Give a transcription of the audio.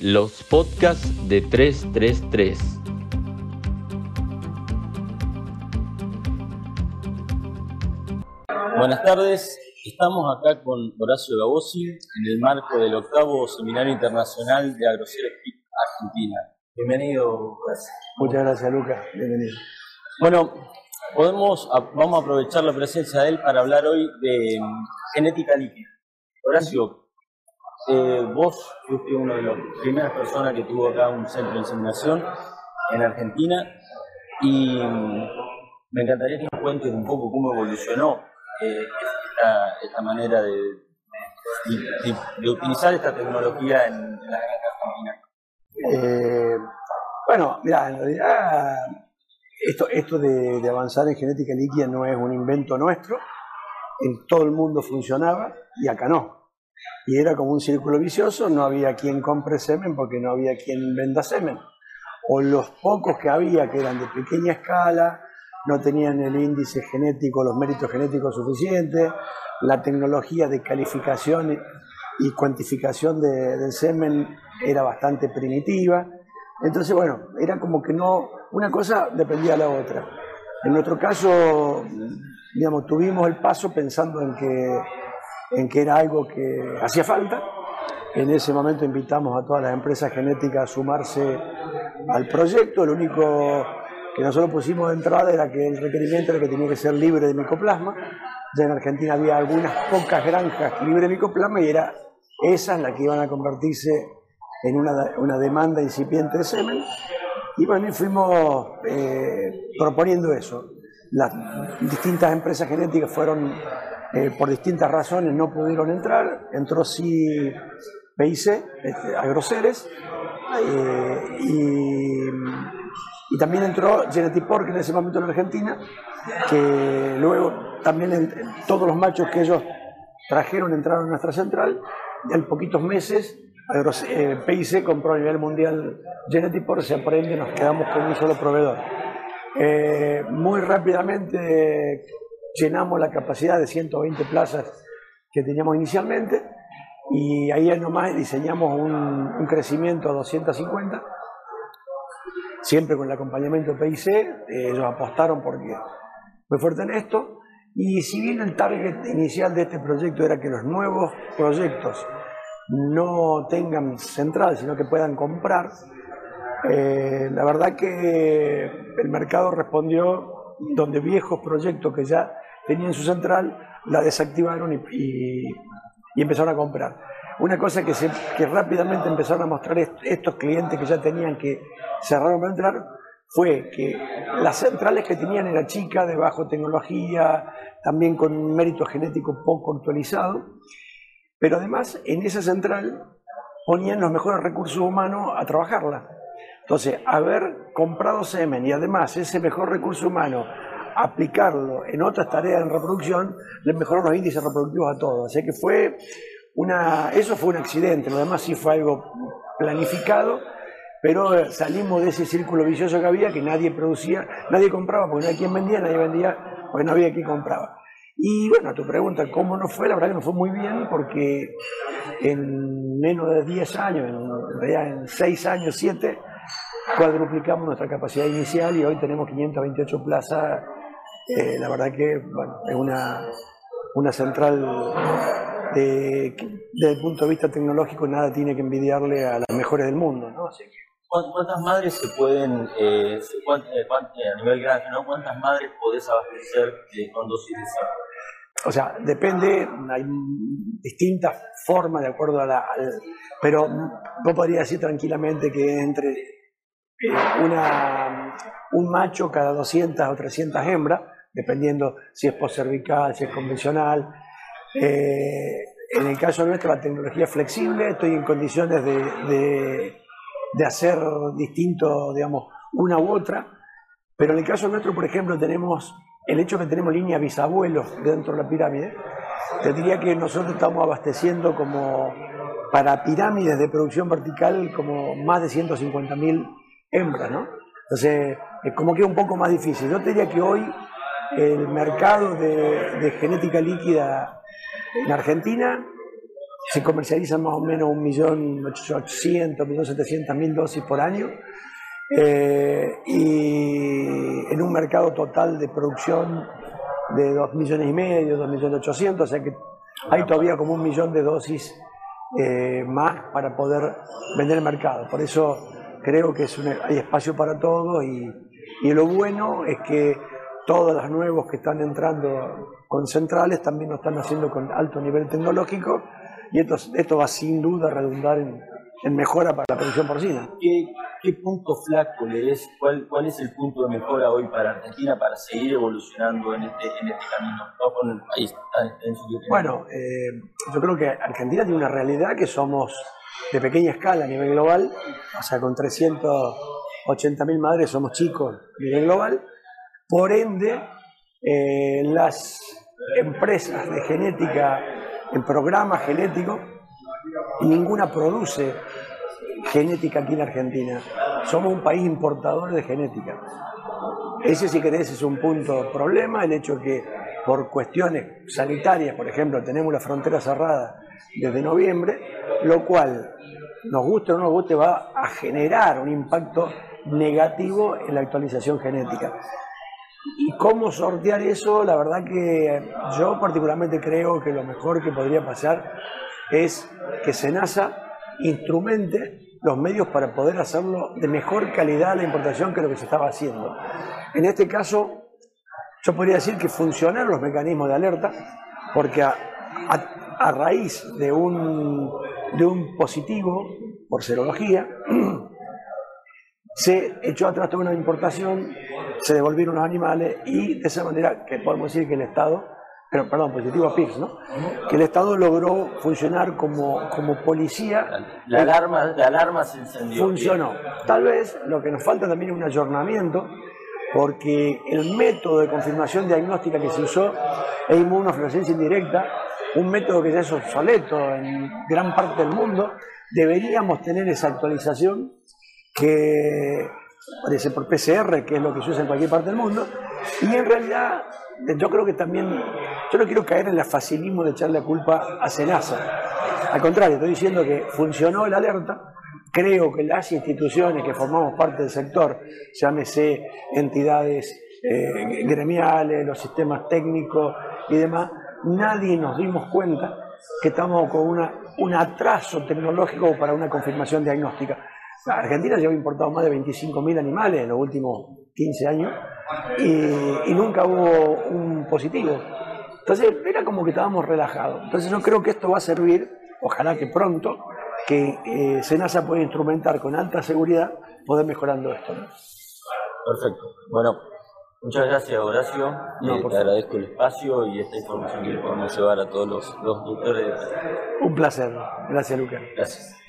Los podcasts de 333. Buenas tardes, estamos acá con Horacio Gabosi en el marco del octavo Seminario Internacional de Agroceres Argentina. Bienvenido, Muchas gracias, Lucas. Bienvenido. Bueno, podemos, vamos a aprovechar la presencia de él para hablar hoy de mm, genética líquida. Horacio, eh, vos fuiste una de las primeras personas que tuvo acá un centro de inseminación en Argentina y mm, me encantaría que nos cuentes un poco cómo evolucionó eh, esta, manera de, utilizar esta tecnología en, en la Argentina. Eh, bueno, mira, en realidad esto, de, avanzar en genética líquida no es un invento nuestro. En todo el mundo funcionaba y acá no. Y era como un círculo vicioso, no había quien compre semen porque no había quien venda semen. O los pocos que había, que eran de pequeña escala, no tenían el índice genético, los méritos genéticos suficientes, la tecnología de calificación y cuantificación de, del semen era bastante primitiva. Entonces, bueno, era como que no, una cosa dependía de la otra. En nuestro caso, digamos, tuvimos el paso pensando en que, en que era algo que hacía falta. En ese momento invitamos a todas las empresas genéticas a sumarse al proyecto. Lo único que nosotros pusimos de entrada era que el requerimiento era que tenía que ser libre de micoplasma. Ya en Argentina había algunas pocas granjas libres de micoplasma y era esas las que iban a convertirse en una, una demanda incipiente de semen. Y bueno, fuimos eh, proponiendo eso. Las distintas empresas genéticas fueron, eh, por distintas razones, no pudieron entrar. Entró sí PIC, este, Agroceres, eh, y, también entró Genetipork en ese momento en Argentina, que luego también todos los machos que ellos trajeron entraron a nuestra central, y en poquitos meses eh, PIC compró a nivel mundial Genetipor, se aprende, nos quedamos con un solo proveedor. Eh, muy rápidamente llenamos la capacidad de 120 plazas que teníamos inicialmente y ahí nomás diseñamos un, crecimiento a 250, siempre con el acompañamiento de PIC, ellos apostaron porque fue fuerte en esto, y si bien el target inicial de este proyecto era que los nuevos proyectos no tengan central, sino que puedan comprar, eh, la verdad que el mercado respondió donde viejos proyectos que ya tenían su central la desactivaron y, empezaron a comprar. Una cosa que rápidamente empezaron a mostrar est estos clientes que ya tenían que cerraron para entrar fue que las centrales que tenían era chica, de bajo tecnología, también con mérito genético poco actualizado, pero además en esa central ponían los mejores recursos humanos a trabajarla. Entonces, haber comprado semen y además ese mejor recurso humano aplicarlo en otras tareas en reproducción, les mejoró los índices reproductivos a todos. Así que fue una, eso fue un accidente, lo demás sí fue algo planificado, pero salimos de ese círculo vicioso que había, que nadie producía, nadie compraba porque no había quien vendía, nadie vendía porque no había quien compraba. Y bueno, tu pregunta, ¿cómo no fue? La verdad que no fue muy bien porque en menos de 10 años, en realidad en 6 años, 7, cuadruplicamos nuestra capacidad inicial y hoy tenemos 528 plazas. Eh, la verdad que bueno, es una, una central de, desde el punto de vista tecnológico nada tiene que envidiarle a las mejores del mundo. ¿no? Así que, ¿Cuántas madres se pueden, eh, a nivel grande, ¿no? cuántas madres podés abastecer eh, con dosis de? O sea, depende, hay distintas formas de acuerdo a la... Al, pero no podría decir tranquilamente que entre eh, una, un macho cada 200 o 300 hembras, dependiendo si es cervical, si es convencional. Eh, en el caso nuestro, la tecnología es flexible, estoy en condiciones de, de, de hacer distinto, digamos, una u otra. Pero en el caso nuestro, por ejemplo, tenemos el hecho de que tenemos línea bisabuelos dentro de la pirámide, te diría que nosotros estamos abasteciendo como para pirámides de producción vertical como más de 150.000 hembras, ¿no? Entonces, es como que es un poco más difícil. Yo te diría que hoy el mercado de, genética líquida en Argentina se comercializan más o menos 1.800.000, 1.700.000 dosis por año. Eh, y en un mercado total de producción de 2 millones y medio, 2 millones 800, o sea que hay todavía como un millón de dosis eh, más para poder vender el mercado. Por eso creo que es hay espacio para todo y, y lo bueno es que todos los nuevos que están entrando con centrales también lo están haciendo con alto nivel tecnológico y esto, esto va sin duda a redundar en, en mejora para la producción porcina. ¿Qué, qué punto flaco le es? ¿Cuál, ¿Cuál es el punto de mejora hoy para Argentina para seguir evolucionando en este, en este camino? No con el país en su Bueno, eh, yo creo que Argentina tiene una realidad que somos de pequeña escala a nivel global, o sea, con 380.000 madres somos chicos a nivel global, por ende, eh, las empresas de genética, en programas genéticos, ninguna produce genética aquí en Argentina. Somos un país importador de genética. Ese, si querés, es un punto problema, el hecho que por cuestiones sanitarias, por ejemplo, tenemos la frontera cerrada desde noviembre, lo cual, nos guste o no nos guste, va a generar un impacto negativo en la actualización genética. ¿Y cómo sortear eso? La verdad que yo particularmente creo que lo mejor que podría pasar es que SENASA instrumente los medios para poder hacerlo de mejor calidad la importación que lo que se estaba haciendo. En este caso, yo podría decir que funcionaron los mecanismos de alerta, porque a, raíz de un, de un positivo por serología, se echó atrás toda una importación, se devolvieron los animales y de esa manera que podemos decir que el Estado, pero perdón, positivo a PIX, ¿no? Que el Estado logró funcionar como, como policía. La, alarma, la alarma se encendió. Funcionó. Tal vez lo que nos falta también es un ayornamiento, porque el método de confirmación diagnóstica que se usó es inmunofluorescencia indirecta, un método que ya es obsoleto en gran parte del mundo, deberíamos tener esa actualización que parece por PCR, que es lo que se usa en cualquier parte del mundo, y en realidad yo creo que también, yo no quiero caer en el facilismo de echarle la culpa a Senasa, al contrario, estoy diciendo que funcionó la alerta, creo que las instituciones que formamos parte del sector, llámese entidades eh, gremiales, los sistemas técnicos y demás, nadie nos dimos cuenta que estamos con una, un atraso tecnológico para una confirmación diagnóstica. Argentina lleva importado más de 25.000 animales en los últimos 15 años y, nunca hubo un positivo. Entonces era como que estábamos relajados. Entonces yo creo que esto va a servir, ojalá que pronto, que eh, Senasa pueda instrumentar con alta seguridad poder mejorando esto. Perfecto. Bueno, muchas gracias Horacio. Eh, te agradezco el espacio y esta información que podemos llevar a todos los, los doctores. Un placer. Gracias Lucas. Gracias.